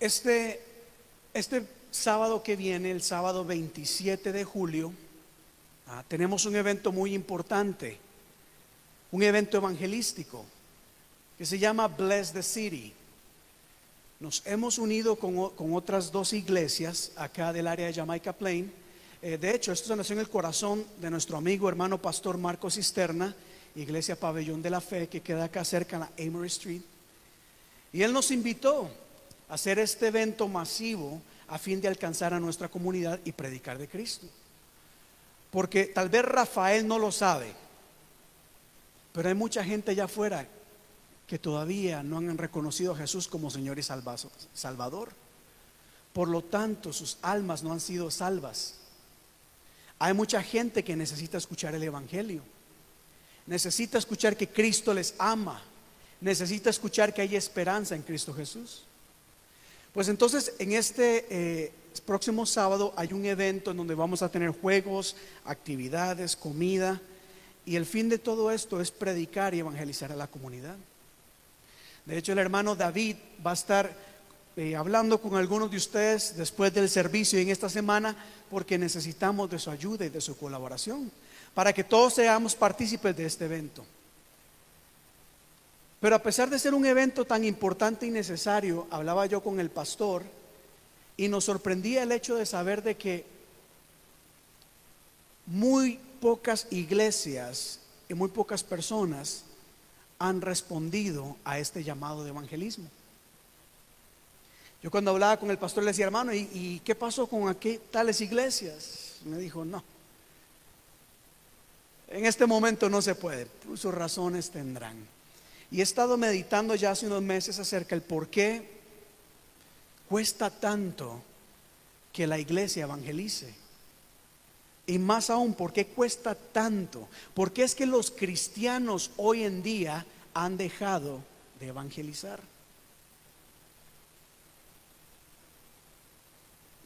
Este, este sábado que viene, el sábado 27 de julio, ah, tenemos un evento muy importante, un evento evangelístico que se llama Bless the City. Nos hemos unido con, con otras dos iglesias acá del área de Jamaica Plain. Eh, de hecho, esto nació en el corazón de nuestro amigo hermano pastor Marco Cisterna, Iglesia Pabellón de la Fe, que queda acá cerca en la Amory Street. Y él nos invitó hacer este evento masivo a fin de alcanzar a nuestra comunidad y predicar de Cristo. Porque tal vez Rafael no lo sabe, pero hay mucha gente allá afuera que todavía no han reconocido a Jesús como Señor y Salvador. Por lo tanto, sus almas no han sido salvas. Hay mucha gente que necesita escuchar el Evangelio. Necesita escuchar que Cristo les ama. Necesita escuchar que hay esperanza en Cristo Jesús. Pues entonces en este eh, próximo sábado hay un evento en donde vamos a tener juegos, actividades, comida. Y el fin de todo esto es predicar y evangelizar a la comunidad. De hecho, el hermano David va a estar eh, hablando con algunos de ustedes después del servicio en esta semana porque necesitamos de su ayuda y de su colaboración para que todos seamos partícipes de este evento. Pero a pesar de ser un evento tan importante y necesario, hablaba yo con el pastor y nos sorprendía el hecho de saber de que muy pocas iglesias y muy pocas personas han respondido a este llamado de evangelismo. Yo cuando hablaba con el pastor le decía, hermano, ¿y, qué pasó con aquí, tales iglesias? Me dijo, no. En este momento no se puede, sus razones tendrán. Y he estado meditando ya hace unos meses acerca del por qué cuesta tanto que la iglesia evangelice. Y más aún, ¿por qué cuesta tanto? ¿Por qué es que los cristianos hoy en día han dejado de evangelizar?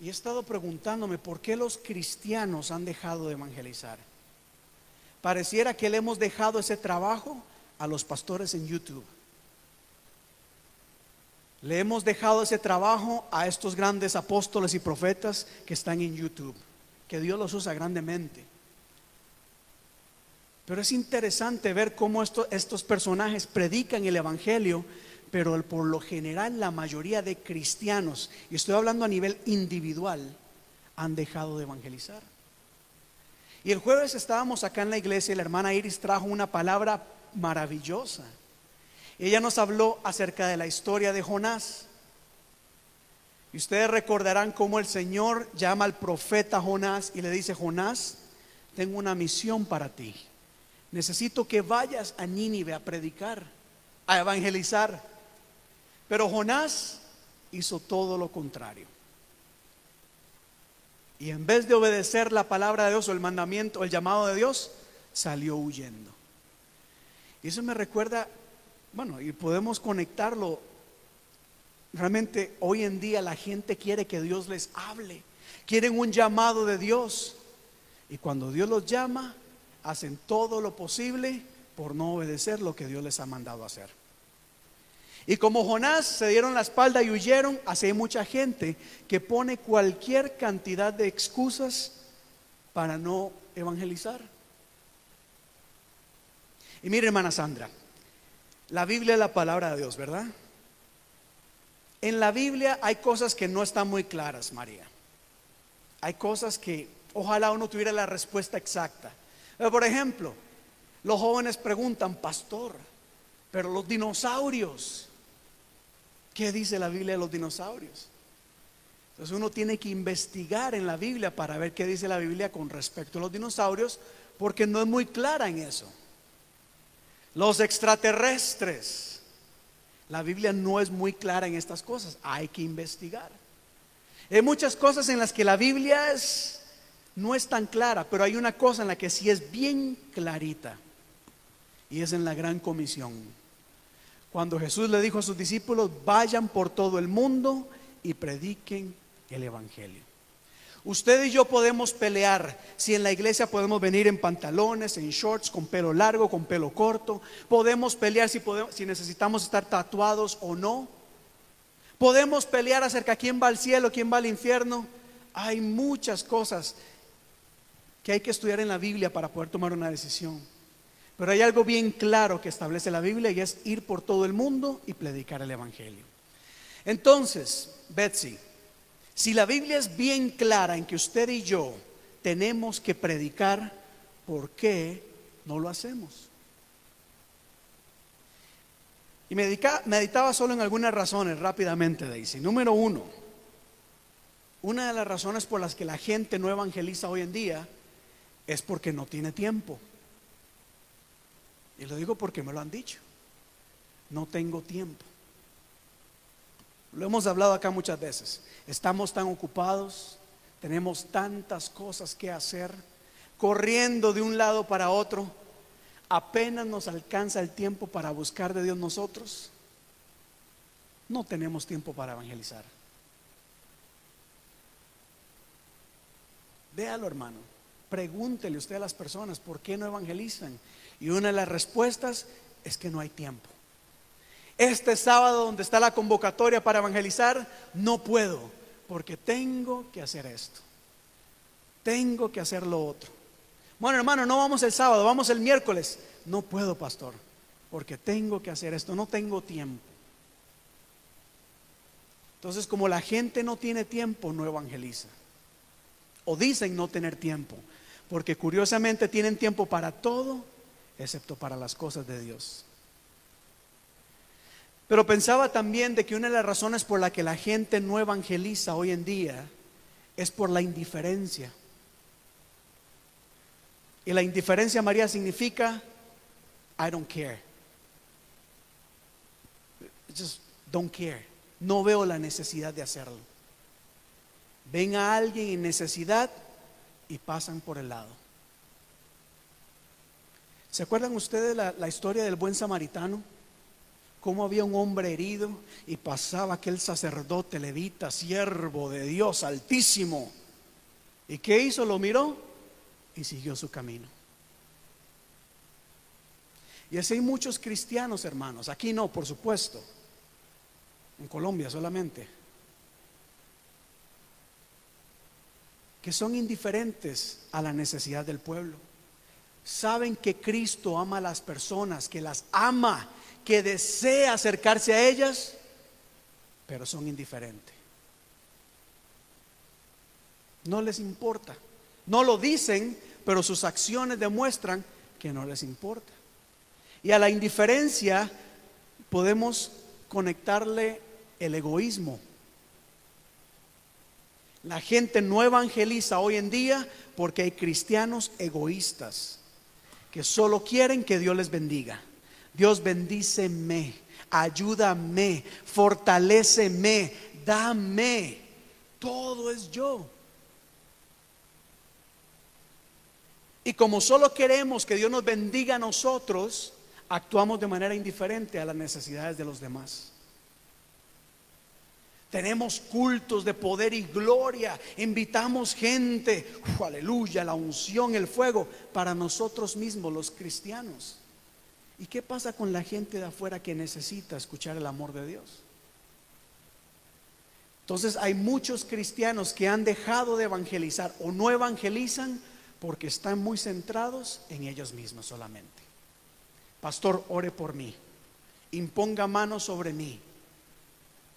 Y he estado preguntándome por qué los cristianos han dejado de evangelizar. Pareciera que le hemos dejado ese trabajo a los pastores en YouTube. Le hemos dejado ese trabajo a estos grandes apóstoles y profetas que están en YouTube, que Dios los usa grandemente. Pero es interesante ver cómo estos personajes predican el Evangelio, pero por lo general la mayoría de cristianos, y estoy hablando a nivel individual, han dejado de evangelizar. Y el jueves estábamos acá en la iglesia y la hermana Iris trajo una palabra maravillosa. Ella nos habló acerca de la historia de Jonás. Y ustedes recordarán cómo el Señor llama al profeta Jonás y le dice, Jonás, tengo una misión para ti. Necesito que vayas a Nínive a predicar, a evangelizar. Pero Jonás hizo todo lo contrario. Y en vez de obedecer la palabra de Dios o el mandamiento, el llamado de Dios, salió huyendo. Y eso me recuerda, bueno, y podemos conectarlo. Realmente hoy en día la gente quiere que Dios les hable. Quieren un llamado de Dios. Y cuando Dios los llama, hacen todo lo posible por no obedecer lo que Dios les ha mandado hacer. Y como Jonás se dieron la espalda y huyeron, así hay mucha gente que pone cualquier cantidad de excusas para no evangelizar. Y mire, hermana Sandra, la Biblia es la palabra de Dios, ¿verdad? En la Biblia hay cosas que no están muy claras, María. Hay cosas que ojalá uno tuviera la respuesta exacta. por ejemplo, los jóvenes preguntan, pastor, pero los dinosaurios, ¿qué dice la Biblia de los dinosaurios? Entonces uno tiene que investigar en la Biblia para ver qué dice la Biblia con respecto a los dinosaurios, porque no es muy clara en eso. Los extraterrestres. La Biblia no es muy clara en estas cosas. Hay que investigar. Hay muchas cosas en las que la Biblia es, no es tan clara, pero hay una cosa en la que sí es bien clarita. Y es en la gran comisión. Cuando Jesús le dijo a sus discípulos, vayan por todo el mundo y prediquen el Evangelio. Usted y yo podemos pelear si en la iglesia podemos venir en pantalones, en shorts, con pelo largo, con pelo corto. Podemos pelear si, si necesitamos estar tatuados o no. Podemos pelear acerca de quién va al cielo, quién va al infierno. Hay muchas cosas que hay que estudiar en la Biblia para poder tomar una decisión. Pero hay algo bien claro que establece la Biblia y es ir por todo el mundo y predicar el Evangelio. Entonces, Betsy, si la Biblia es bien clara en que usted y yo tenemos que predicar, ¿por qué no lo hacemos? Y meditaba solo en algunas razones rápidamente, Daisy. Número uno, una de las razones por las que la gente no evangeliza hoy en día es porque no tiene tiempo. Y lo digo porque me lo han dicho. No tengo tiempo. Lo hemos hablado acá muchas veces. Estamos tan ocupados, tenemos tantas cosas que hacer, corriendo de un lado para otro, apenas nos alcanza el tiempo para buscar de Dios nosotros. No tenemos tiempo para evangelizar. Véalo, hermano. Pregúntele usted a las personas por qué no evangelizan. Y una de las respuestas es que no hay tiempo. Este sábado donde está la convocatoria para evangelizar, no puedo porque tengo que hacer esto. Tengo que hacer lo otro. Bueno, hermano, no vamos el sábado, vamos el miércoles. No puedo, pastor, porque tengo que hacer esto, no tengo tiempo. Entonces, como la gente no tiene tiempo, no evangeliza. O dicen no tener tiempo, porque curiosamente tienen tiempo para todo, excepto para las cosas de Dios. Pero pensaba también de que una de las razones por la que la gente no evangeliza hoy en día es por la indiferencia. Y la indiferencia, María, significa I don't care. Just don't care. No veo la necesidad de hacerlo. Ven a alguien en necesidad y pasan por el lado. ¿Se acuerdan ustedes la, la historia del buen samaritano? Cómo había un hombre herido y pasaba aquel sacerdote levita, siervo de Dios altísimo. ¿Y qué hizo? Lo miró y siguió su camino. Y así hay muchos cristianos, hermanos. Aquí no, por supuesto. En Colombia solamente. Que son indiferentes a la necesidad del pueblo. Saben que Cristo ama a las personas, que las ama que desea acercarse a ellas, pero son indiferentes. No les importa. No lo dicen, pero sus acciones demuestran que no les importa. Y a la indiferencia podemos conectarle el egoísmo. La gente no evangeliza hoy en día porque hay cristianos egoístas que solo quieren que Dios les bendiga. Dios bendíceme, ayúdame, fortaleceme, dame. Todo es yo. Y como solo queremos que Dios nos bendiga a nosotros, actuamos de manera indiferente a las necesidades de los demás. Tenemos cultos de poder y gloria. Invitamos gente, aleluya, la unción, el fuego, para nosotros mismos, los cristianos. ¿Y qué pasa con la gente de afuera que necesita escuchar el amor de Dios? Entonces hay muchos cristianos que han dejado de evangelizar o no evangelizan porque están muy centrados en ellos mismos solamente. Pastor, ore por mí. Imponga manos sobre mí.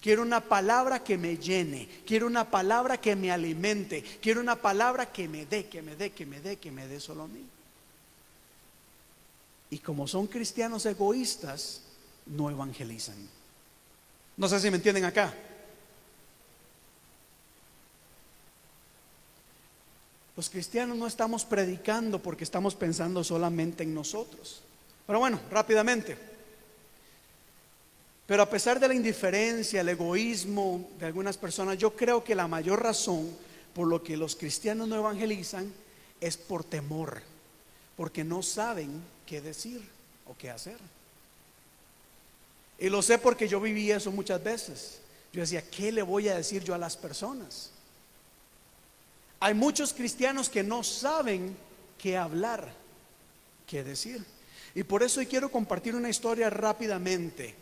Quiero una palabra que me llene. Quiero una palabra que me alimente. Quiero una palabra que me dé, que me dé, que me dé, que me dé solo a mí. Y como son cristianos egoístas, no evangelizan. No sé si me entienden acá. Los cristianos no estamos predicando porque estamos pensando solamente en nosotros. Pero bueno, rápidamente. Pero a pesar de la indiferencia, el egoísmo de algunas personas, yo creo que la mayor razón por lo que los cristianos no evangelizan es por temor, porque no saben qué decir o qué hacer. Y lo sé porque yo viví eso muchas veces. Yo decía, ¿qué le voy a decir yo a las personas? Hay muchos cristianos que no saben qué hablar, qué decir. Y por eso quiero compartir una historia rápidamente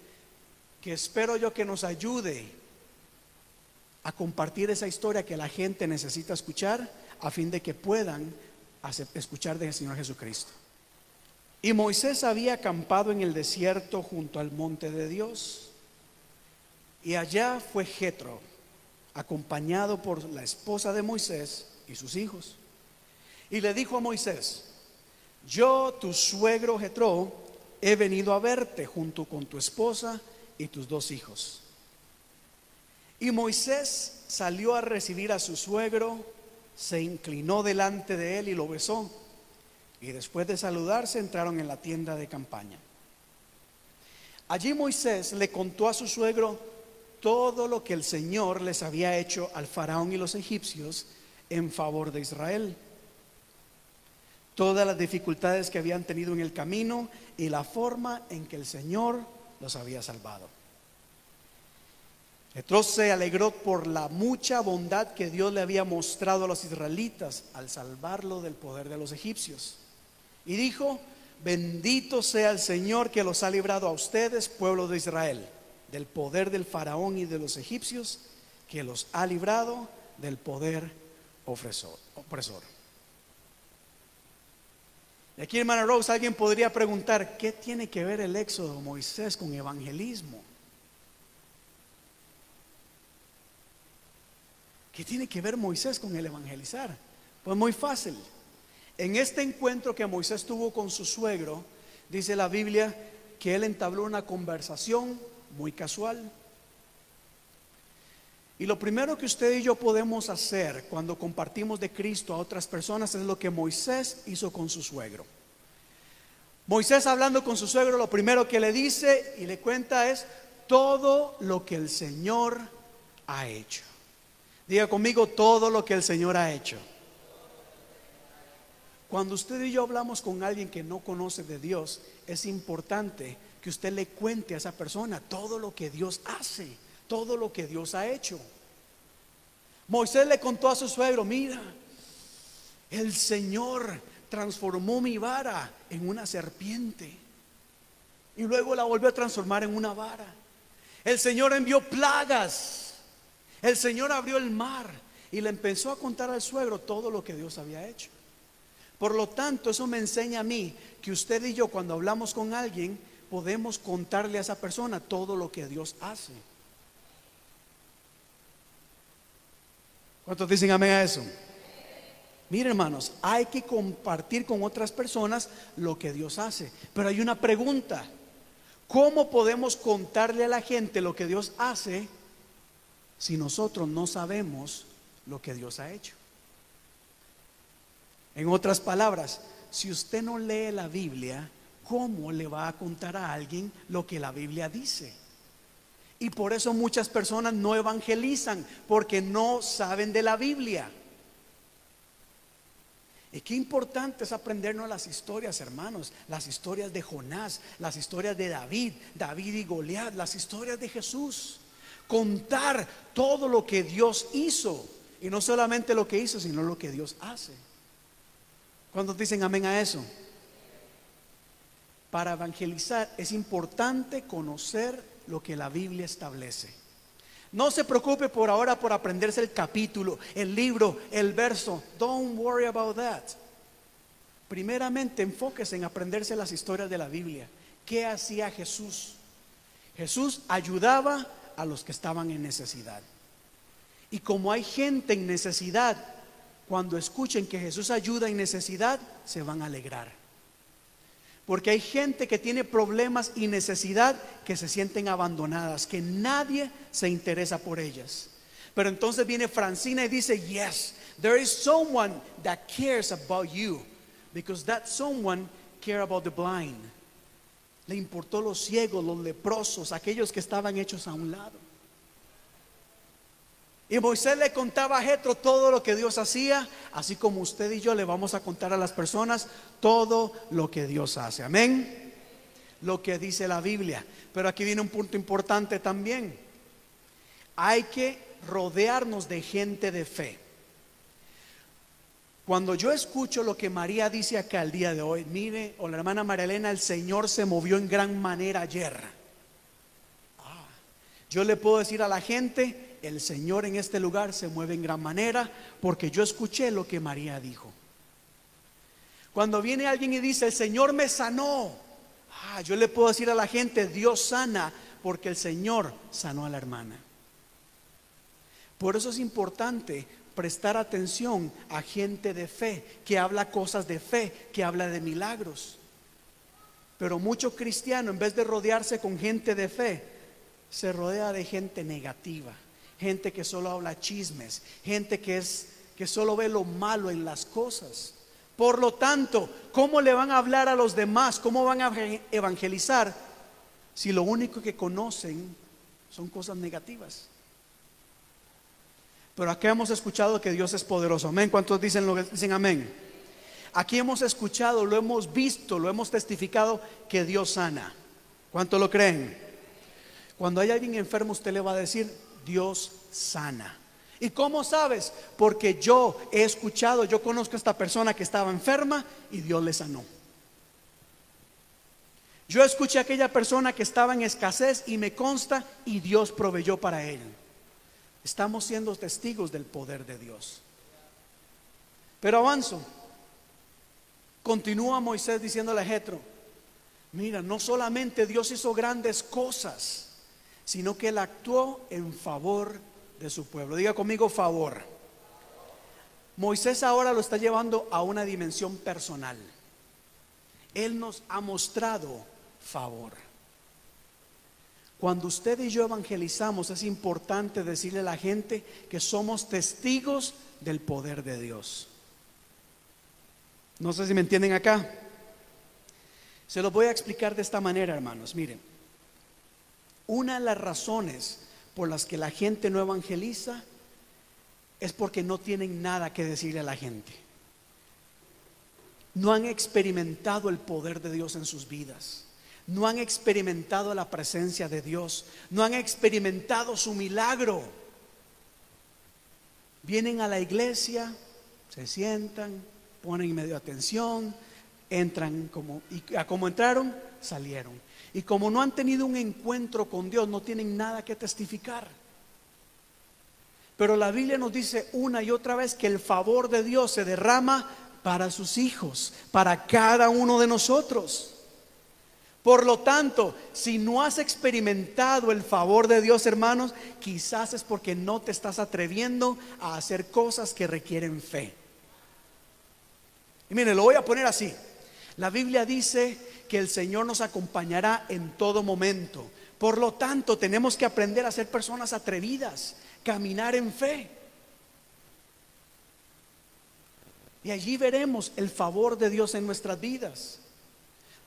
que espero yo que nos ayude a compartir esa historia que la gente necesita escuchar a fin de que puedan escuchar del Señor Jesucristo. Y Moisés había acampado en el desierto junto al monte de Dios. Y allá fue Jetro, acompañado por la esposa de Moisés y sus hijos. Y le dijo a Moisés: Yo, tu suegro Jetro, he venido a verte junto con tu esposa y tus dos hijos. Y Moisés salió a recibir a su suegro, se inclinó delante de él y lo besó. Y después de saludarse entraron en la tienda de campaña. Allí Moisés le contó a su suegro todo lo que el Señor les había hecho al faraón y los egipcios en favor de Israel. Todas las dificultades que habían tenido en el camino y la forma en que el Señor los había salvado. Jetro se alegró por la mucha bondad que Dios le había mostrado a los israelitas al salvarlo del poder de los egipcios. Y dijo, bendito sea el Señor que los ha librado a ustedes, pueblo de Israel, del poder del faraón y de los egipcios, que los ha librado del poder opresor. Y aquí, hermana Rose, alguien podría preguntar, ¿qué tiene que ver el éxodo de Moisés con evangelismo? ¿Qué tiene que ver Moisés con el evangelizar? Pues muy fácil. En este encuentro que Moisés tuvo con su suegro, dice la Biblia que él entabló una conversación muy casual. Y lo primero que usted y yo podemos hacer cuando compartimos de Cristo a otras personas es lo que Moisés hizo con su suegro. Moisés hablando con su suegro, lo primero que le dice y le cuenta es todo lo que el Señor ha hecho. Diga conmigo todo lo que el Señor ha hecho. Cuando usted y yo hablamos con alguien que no conoce de Dios, es importante que usted le cuente a esa persona todo lo que Dios hace, todo lo que Dios ha hecho. Moisés le contó a su suegro, mira, el Señor transformó mi vara en una serpiente y luego la volvió a transformar en una vara. El Señor envió plagas el Señor abrió el mar y le empezó a contar al suegro todo lo que Dios había hecho. Por lo tanto, eso me enseña a mí que usted y yo cuando hablamos con alguien podemos contarle a esa persona todo lo que Dios hace. ¿Cuántos dicen amén a eso? Mire hermanos, hay que compartir con otras personas lo que Dios hace. Pero hay una pregunta. ¿Cómo podemos contarle a la gente lo que Dios hace si nosotros no sabemos lo que Dios ha hecho. En otras palabras, si usted no lee la Biblia, ¿cómo le va a contar a alguien lo que la Biblia dice? Y por eso muchas personas no evangelizan, porque no saben de la Biblia. Y qué importante es aprendernos las historias, hermanos, las historias de Jonás, las historias de David, David y Goliat, las historias de Jesús contar todo lo que Dios hizo. Y no solamente lo que hizo, sino lo que Dios hace. ¿Cuántos dicen amén a eso? Para evangelizar es importante conocer lo que la Biblia establece. No se preocupe por ahora por aprenderse el capítulo, el libro, el verso. Don't worry about that. Primeramente enfóquese en aprenderse las historias de la Biblia. ¿Qué hacía Jesús? Jesús ayudaba a los que estaban en necesidad. Y como hay gente en necesidad, cuando escuchen que Jesús ayuda en necesidad, se van a alegrar. Porque hay gente que tiene problemas y necesidad que se sienten abandonadas, que nadie se interesa por ellas. Pero entonces viene Francina y dice, yes, there is someone that cares about you, because that someone care about the blind. Le importó los ciegos, los leprosos, aquellos que estaban hechos a un lado. Y Moisés le contaba a Jetro todo lo que Dios hacía, así como usted y yo le vamos a contar a las personas todo lo que Dios hace. Amén. Lo que dice la Biblia. Pero aquí viene un punto importante también. Hay que rodearnos de gente de fe. Cuando yo escucho lo que María dice acá el día de hoy, mire, o la hermana María Elena, el Señor se movió en gran manera ayer. Ah, yo le puedo decir a la gente, el Señor en este lugar se mueve en gran manera porque yo escuché lo que María dijo. Cuando viene alguien y dice, el Señor me sanó, ah, yo le puedo decir a la gente, Dios sana porque el Señor sanó a la hermana. Por eso es importante prestar atención a gente de fe, que habla cosas de fe, que habla de milagros. Pero mucho cristiano, en vez de rodearse con gente de fe, se rodea de gente negativa, gente que solo habla chismes, gente que es que solo ve lo malo en las cosas. Por lo tanto, ¿cómo le van a hablar a los demás? ¿Cómo van a evangelizar si lo único que conocen son cosas negativas? Pero aquí hemos escuchado que Dios es poderoso. Amén. ¿Cuántos dicen lo que dicen amén? Aquí hemos escuchado, lo hemos visto, lo hemos testificado que Dios sana. ¿Cuántos lo creen? Cuando hay alguien enfermo, usted le va a decir, Dios sana. ¿Y cómo sabes? Porque yo he escuchado, yo conozco a esta persona que estaba enferma y Dios le sanó. Yo escuché a aquella persona que estaba en escasez y me consta y Dios proveyó para él. Estamos siendo testigos del poder de Dios. Pero avanzo. Continúa Moisés diciéndole a Jetro, mira, no solamente Dios hizo grandes cosas, sino que él actuó en favor de su pueblo. Diga conmigo favor. Moisés ahora lo está llevando a una dimensión personal. Él nos ha mostrado favor. Cuando usted y yo evangelizamos es importante decirle a la gente que somos testigos del poder de Dios. No sé si me entienden acá. Se lo voy a explicar de esta manera, hermanos. Miren, una de las razones por las que la gente no evangeliza es porque no tienen nada que decirle a la gente. No han experimentado el poder de Dios en sus vidas. No han experimentado la presencia de Dios. No han experimentado su milagro. Vienen a la iglesia, se sientan, ponen medio atención, entran como, y a como entraron, salieron. Y como no han tenido un encuentro con Dios, no tienen nada que testificar. Pero la Biblia nos dice una y otra vez que el favor de Dios se derrama para sus hijos, para cada uno de nosotros. Por lo tanto, si no has experimentado el favor de Dios, hermanos, quizás es porque no te estás atreviendo a hacer cosas que requieren fe. Y mire, lo voy a poner así. La Biblia dice que el Señor nos acompañará en todo momento. Por lo tanto, tenemos que aprender a ser personas atrevidas, caminar en fe. Y allí veremos el favor de Dios en nuestras vidas.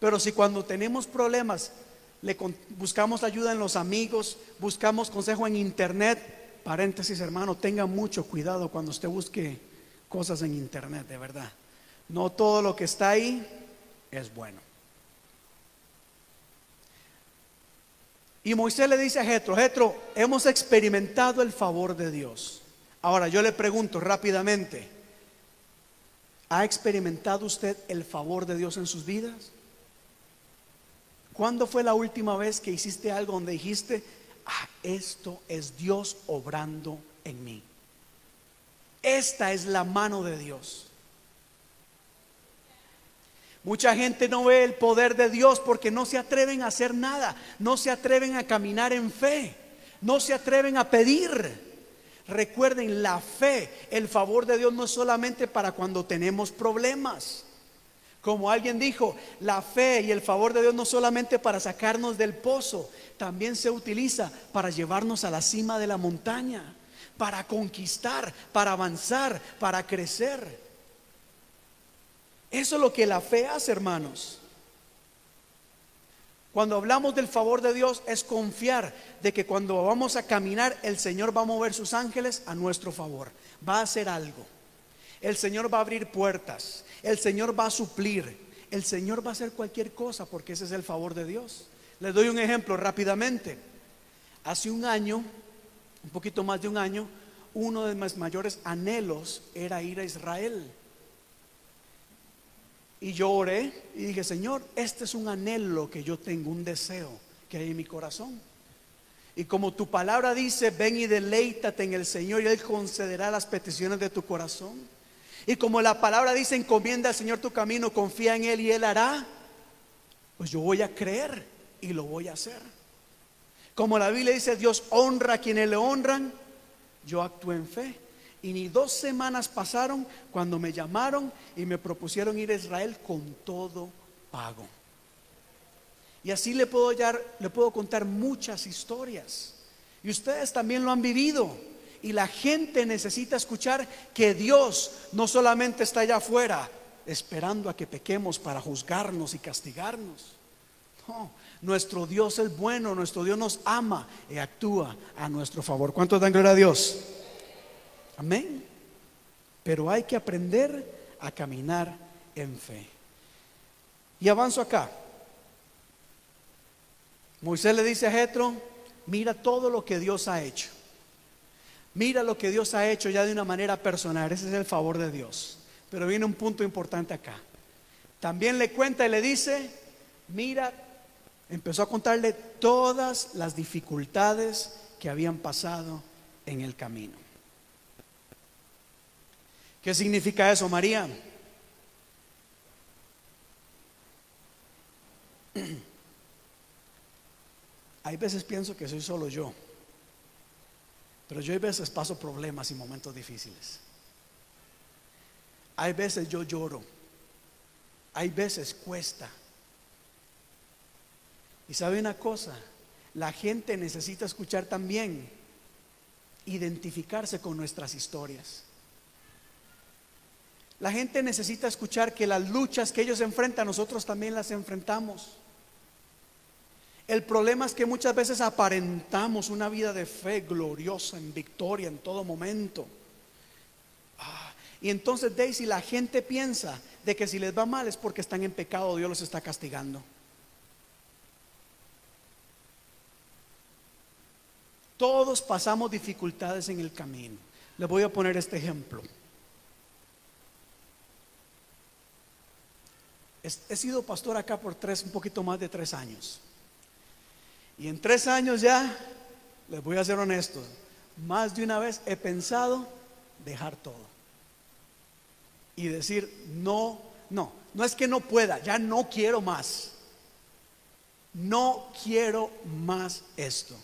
Pero si cuando tenemos problemas le buscamos ayuda en los amigos, buscamos consejo en internet, paréntesis hermano, tenga mucho cuidado cuando usted busque cosas en internet, de verdad. No todo lo que está ahí es bueno. Y Moisés le dice a Jetro, Jetro, hemos experimentado el favor de Dios. Ahora yo le pregunto rápidamente, ¿ha experimentado usted el favor de Dios en sus vidas? ¿Cuándo fue la última vez que hiciste algo donde dijiste, ah, esto es Dios obrando en mí? Esta es la mano de Dios. Mucha gente no ve el poder de Dios porque no se atreven a hacer nada, no se atreven a caminar en fe, no se atreven a pedir. Recuerden, la fe, el favor de Dios no es solamente para cuando tenemos problemas. Como alguien dijo, la fe y el favor de Dios no solamente para sacarnos del pozo, también se utiliza para llevarnos a la cima de la montaña, para conquistar, para avanzar, para crecer. Eso es lo que la fe hace, hermanos. Cuando hablamos del favor de Dios es confiar de que cuando vamos a caminar el Señor va a mover sus ángeles a nuestro favor, va a hacer algo. El Señor va a abrir puertas, el Señor va a suplir, el Señor va a hacer cualquier cosa porque ese es el favor de Dios. Les doy un ejemplo rápidamente. Hace un año, un poquito más de un año, uno de mis mayores anhelos era ir a Israel. Y yo oré y dije, Señor, este es un anhelo que yo tengo, un deseo que hay en mi corazón. Y como tu palabra dice, ven y deleítate en el Señor y Él concederá las peticiones de tu corazón. Y como la palabra dice, encomienda al Señor tu camino, confía en Él y Él hará. Pues yo voy a creer y lo voy a hacer. Como la Biblia dice, Dios honra a quienes le honran, yo actúo en fe. Y ni dos semanas pasaron cuando me llamaron y me propusieron ir a Israel con todo pago. Y así le puedo, le puedo contar muchas historias. Y ustedes también lo han vivido. Y la gente necesita escuchar que Dios no solamente está allá afuera esperando a que pequemos para juzgarnos y castigarnos. No, nuestro Dios es bueno, nuestro Dios nos ama y actúa a nuestro favor. ¿Cuántos dan gloria a Dios? Amén. Pero hay que aprender a caminar en fe. Y avanzo acá. Moisés le dice a Jetro, mira todo lo que Dios ha hecho. Mira lo que Dios ha hecho ya de una manera personal. Ese es el favor de Dios. Pero viene un punto importante acá. También le cuenta y le dice, mira, empezó a contarle todas las dificultades que habían pasado en el camino. ¿Qué significa eso, María? Hay veces pienso que soy solo yo, pero yo hay veces paso problemas y momentos difíciles. Hay veces yo lloro, hay veces cuesta. Y sabe una cosa, la gente necesita escuchar también, identificarse con nuestras historias. La gente necesita escuchar que las luchas que ellos enfrentan, nosotros también las enfrentamos. El problema es que muchas veces aparentamos una vida de fe gloriosa, en victoria en todo momento. Ah, y entonces Daisy, la gente piensa de que si les va mal es porque están en pecado, Dios los está castigando. Todos pasamos dificultades en el camino. Les voy a poner este ejemplo. He sido pastor acá por tres, un poquito más de tres años. Y en tres años ya, les voy a ser honesto, más de una vez he pensado dejar todo. Y decir, no, no, no es que no pueda, ya no quiero más. No quiero más esto.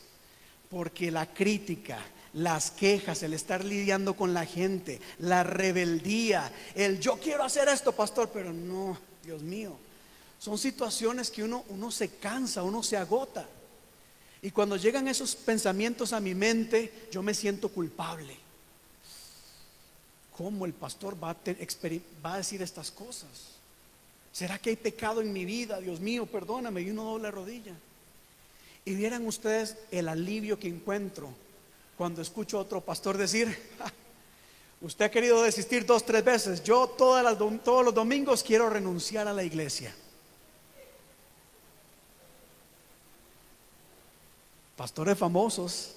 Porque la crítica, las quejas, el estar lidiando con la gente, la rebeldía, el yo quiero hacer esto, pastor, pero no, Dios mío. Son situaciones que uno, uno se cansa, uno se agota. Y cuando llegan esos pensamientos a mi mente, yo me siento culpable. ¿Cómo el pastor va a, decir estas cosas? ¿Será que hay pecado en mi vida? Dios mío, perdóname. Y uno doble rodilla. Y vieran ustedes el alivio que encuentro cuando escucho a otro pastor decir, usted ha querido desistir dos, tres veces. Yo todas las, todos los domingos quiero renunciar a la iglesia. pastores famosos,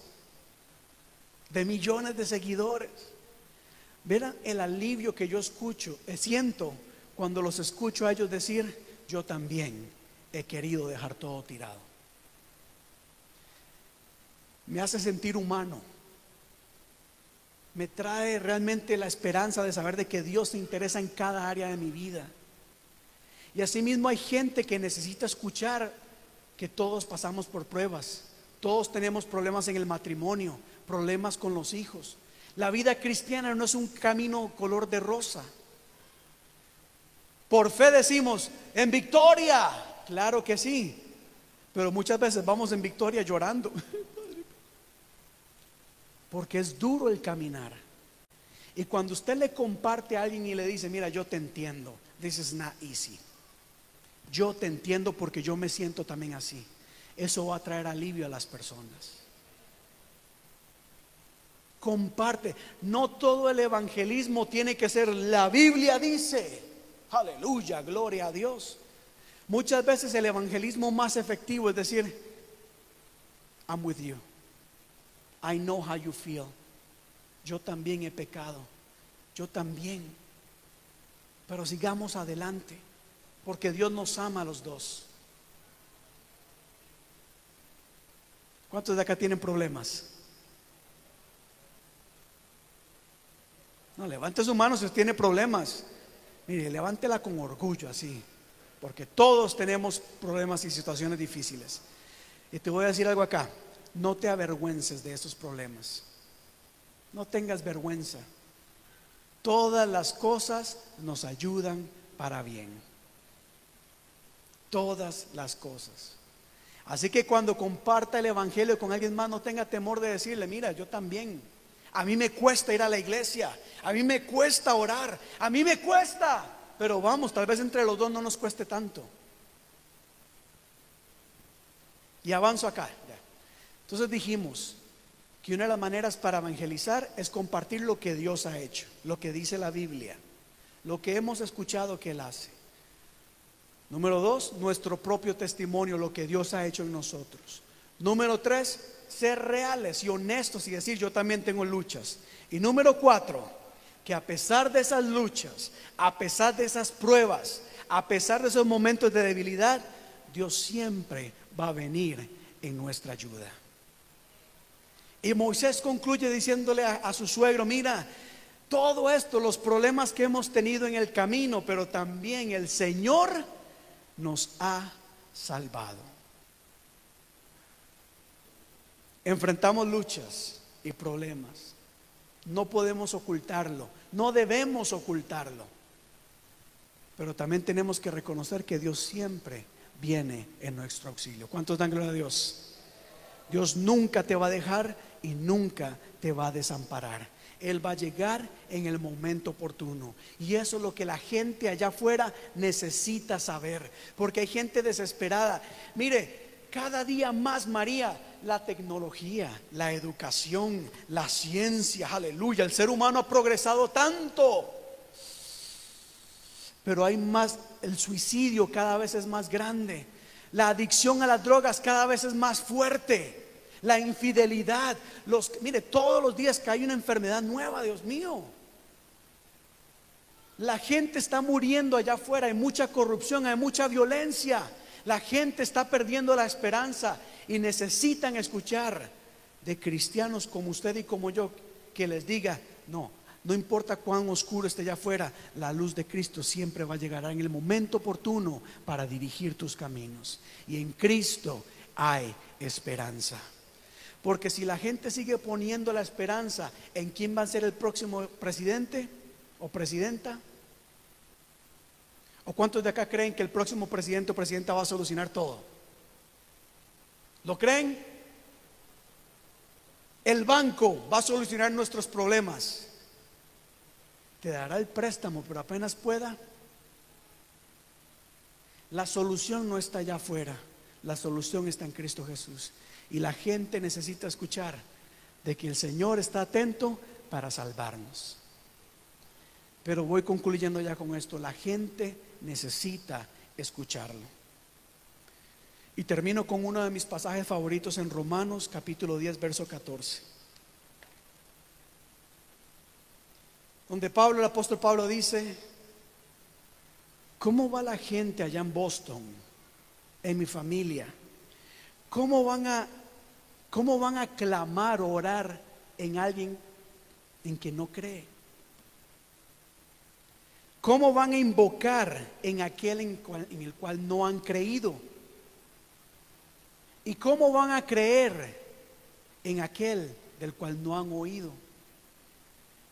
de millones de seguidores. Verán el alivio que yo escucho, eh, siento cuando los escucho a ellos decir, yo también he querido dejar todo tirado. Me hace sentir humano. Me trae realmente la esperanza de saber de que Dios se interesa en cada área de mi vida. Y asimismo hay gente que necesita escuchar que todos pasamos por pruebas, todos tenemos problemas en el matrimonio, problemas con los hijos. La vida cristiana no es un camino color de rosa. Por fe decimos, en victoria, claro que sí, pero muchas veces vamos en victoria llorando. Porque es duro el caminar. Y cuando usted le comparte a alguien y le dice, mira, yo te entiendo, this is not easy. Yo te entiendo porque yo me siento también así eso va a traer alivio a las personas. Comparte. No todo el evangelismo tiene que ser la Biblia dice. Aleluya, gloria a Dios. Muchas veces el evangelismo más efectivo es decir, I'm with you. I know how you feel. Yo también he pecado. Yo también. Pero sigamos adelante, porque Dios nos ama a los dos. ¿Cuántos de acá tienen problemas? No, levante su mano si tiene problemas. Mire, levántela con orgullo así, porque todos tenemos problemas y situaciones difíciles. Y te voy a decir algo acá, no te avergüences de esos problemas. No tengas vergüenza. Todas las cosas nos ayudan para bien. Todas las cosas. Así que cuando comparta el Evangelio con alguien más, no tenga temor de decirle, mira, yo también. A mí me cuesta ir a la iglesia, a mí me cuesta orar, a mí me cuesta. Pero vamos, tal vez entre los dos no nos cueste tanto. Y avanzo acá. Entonces dijimos que una de las maneras para evangelizar es compartir lo que Dios ha hecho, lo que dice la Biblia, lo que hemos escuchado que Él hace. Número dos, nuestro propio testimonio, lo que Dios ha hecho en nosotros. Número tres, ser reales y honestos y decir yo también tengo luchas. Y número cuatro, que a pesar de esas luchas, a pesar de esas pruebas, a pesar de esos momentos de debilidad, Dios siempre va a venir en nuestra ayuda. Y Moisés concluye diciéndole a, su suegro, mira, todo esto, los problemas que hemos tenido en el camino, pero también el Señor nos ha salvado. Enfrentamos luchas y problemas. No podemos ocultarlo, no debemos ocultarlo. Pero también tenemos que reconocer que Dios siempre viene en nuestro auxilio. ¿Cuántos dan gloria a Dios? Dios nunca te va a dejar y nunca te va a desamparar. Él va a llegar en el momento oportuno. Y eso es lo que la gente allá afuera necesita saber. Porque hay gente desesperada. Mire, cada día más, María, la tecnología, la educación, la ciencia, aleluya. El ser humano ha progresado tanto. Pero hay más, el suicidio cada vez es más grande. La adicción a las drogas cada vez es más fuerte la infidelidad, los mire, todos los días que hay una enfermedad nueva, Dios mío. La gente está muriendo allá afuera, hay mucha corrupción, hay mucha violencia. La gente está perdiendo la esperanza y necesitan escuchar de cristianos como usted y como yo que les diga, no, no importa cuán oscuro esté allá afuera, la luz de Cristo siempre va a llegar en el momento oportuno para dirigir tus caminos. Y en Cristo hay esperanza. Porque si la gente sigue poniendo la esperanza en quién va a ser el próximo presidente o presidenta, ¿o cuántos de acá creen que el próximo presidente o presidenta va a solucionar todo? ¿Lo creen? El banco va a solucionar nuestros problemas. Te dará el préstamo, pero apenas pueda. La solución no está allá afuera, la solución está en Cristo Jesús. Y la gente necesita escuchar de que el Señor está atento para salvarnos. Pero voy concluyendo ya con esto. La gente necesita escucharlo. Y termino con uno de mis pasajes favoritos en Romanos capítulo 10, verso 14. Donde Pablo, el apóstol Pablo dice, ¿cómo va la gente allá en Boston, en mi familia? ¿Cómo van a ¿Cómo van a clamar o orar en alguien en que no cree? ¿Cómo van a invocar en aquel en, en, el cual no han creído? ¿Y cómo van a creer en aquel del cual no han oído?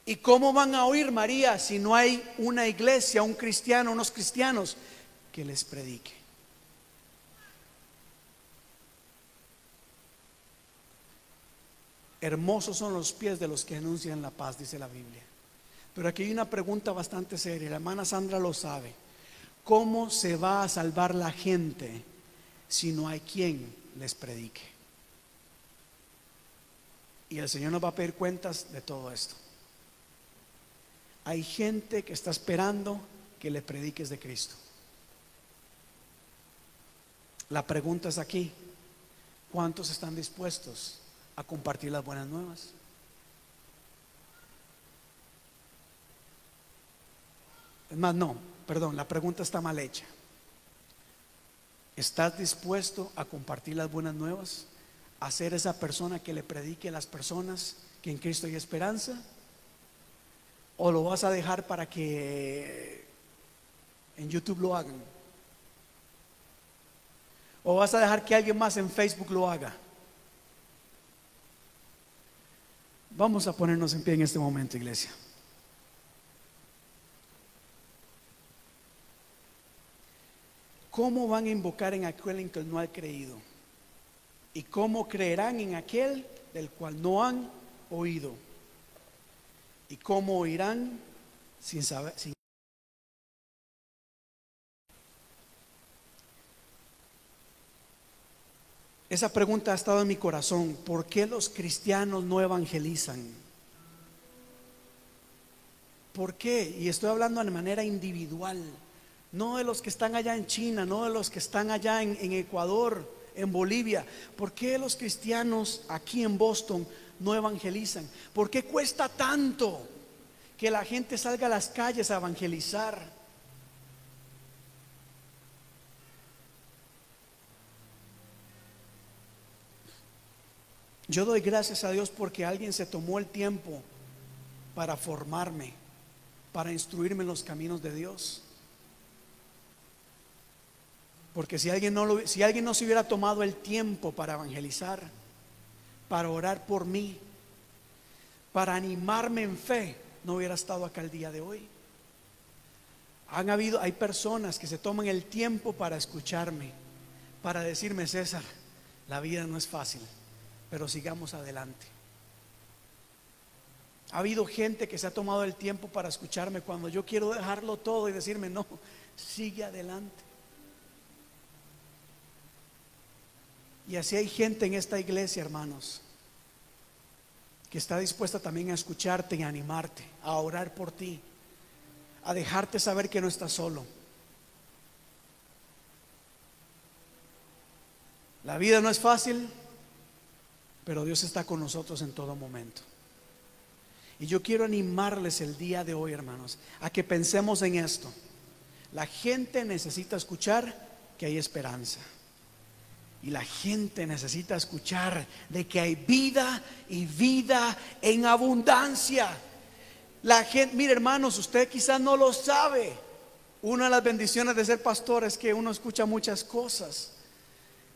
¿Y cómo van a oír, María, si no hay una iglesia, un cristiano, unos cristianos que les predique? Hermosos son los pies de los que anuncian la paz, dice la Biblia. Pero aquí hay una pregunta bastante seria, la hermana Sandra lo sabe. ¿Cómo se va a salvar la gente si no hay quien les predique? Y el Señor nos va a pedir cuentas de todo esto. Hay gente que está esperando que le prediques de Cristo. La pregunta es aquí, ¿cuántos están dispuestos a compartir las buenas nuevas. Es más, no, perdón, la pregunta está mal hecha. ¿Estás dispuesto a compartir las buenas nuevas a ser esa persona que le predique a las personas que en Cristo hay esperanza? ¿O lo vas a dejar para que en YouTube lo hagan? ¿O vas a dejar que alguien más en Facebook lo haga? Vamos a ponernos en pie en este momento, iglesia. ¿Cómo van a invocar en aquel en que no han creído? ¿Y cómo creerán en aquel del cual no han oído? ¿Y cómo oirán sin saber? Esa pregunta ha estado en mi corazón. ¿Por qué los cristianos no evangelizan? ¿Por qué? Y estoy hablando de manera individual no de los que están allá en China, no de los que están allá en, Ecuador, en Bolivia. ¿Por qué los cristianos aquí en Boston no evangelizan? ¿Por qué cuesta tanto que la gente salga a las calles a evangelizar? Yo doy gracias a Dios porque alguien se tomó el tiempo para formarme, para instruirme en los caminos de Dios. Porque si alguien, no lo, si alguien no se hubiera tomado el tiempo para evangelizar, para orar por mí, para animarme en fe, no hubiera estado acá el día de hoy. Han habido, hay personas que se toman el tiempo para escucharme, para decirme, César, la vida no es fácil, pero sigamos adelante. Ha habido gente que se ha tomado el tiempo para escucharme cuando yo quiero dejarlo todo y decirme, no, sigue adelante. Y así hay gente en esta iglesia, hermanos, que está dispuesta también a escucharte y a animarte, a orar por ti, a dejarte saber que no estás solo. La vida no es fácil, pero Dios está con nosotros en todo momento. Y yo quiero animarles el día de hoy, hermanos, a que pensemos en esto. La gente necesita escuchar que hay esperanza. Y la gente necesita escuchar de que hay vida y vida en abundancia. La gente, mire hermanos, usted quizás no lo sabe. Una de las bendiciones de ser pastor es que uno escucha muchas cosas.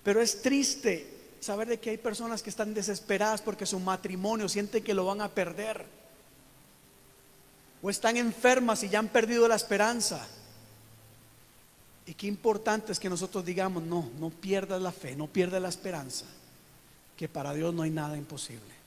Pero es triste saber de que hay personas que están desesperadas porque su matrimonio sienten que lo van a perder. O están enfermas y ya han perdido la esperanza. Y qué importante es que nosotros digamos, no, no pierdas la fe, no pierdas la esperanza, que para Dios no hay nada imposible.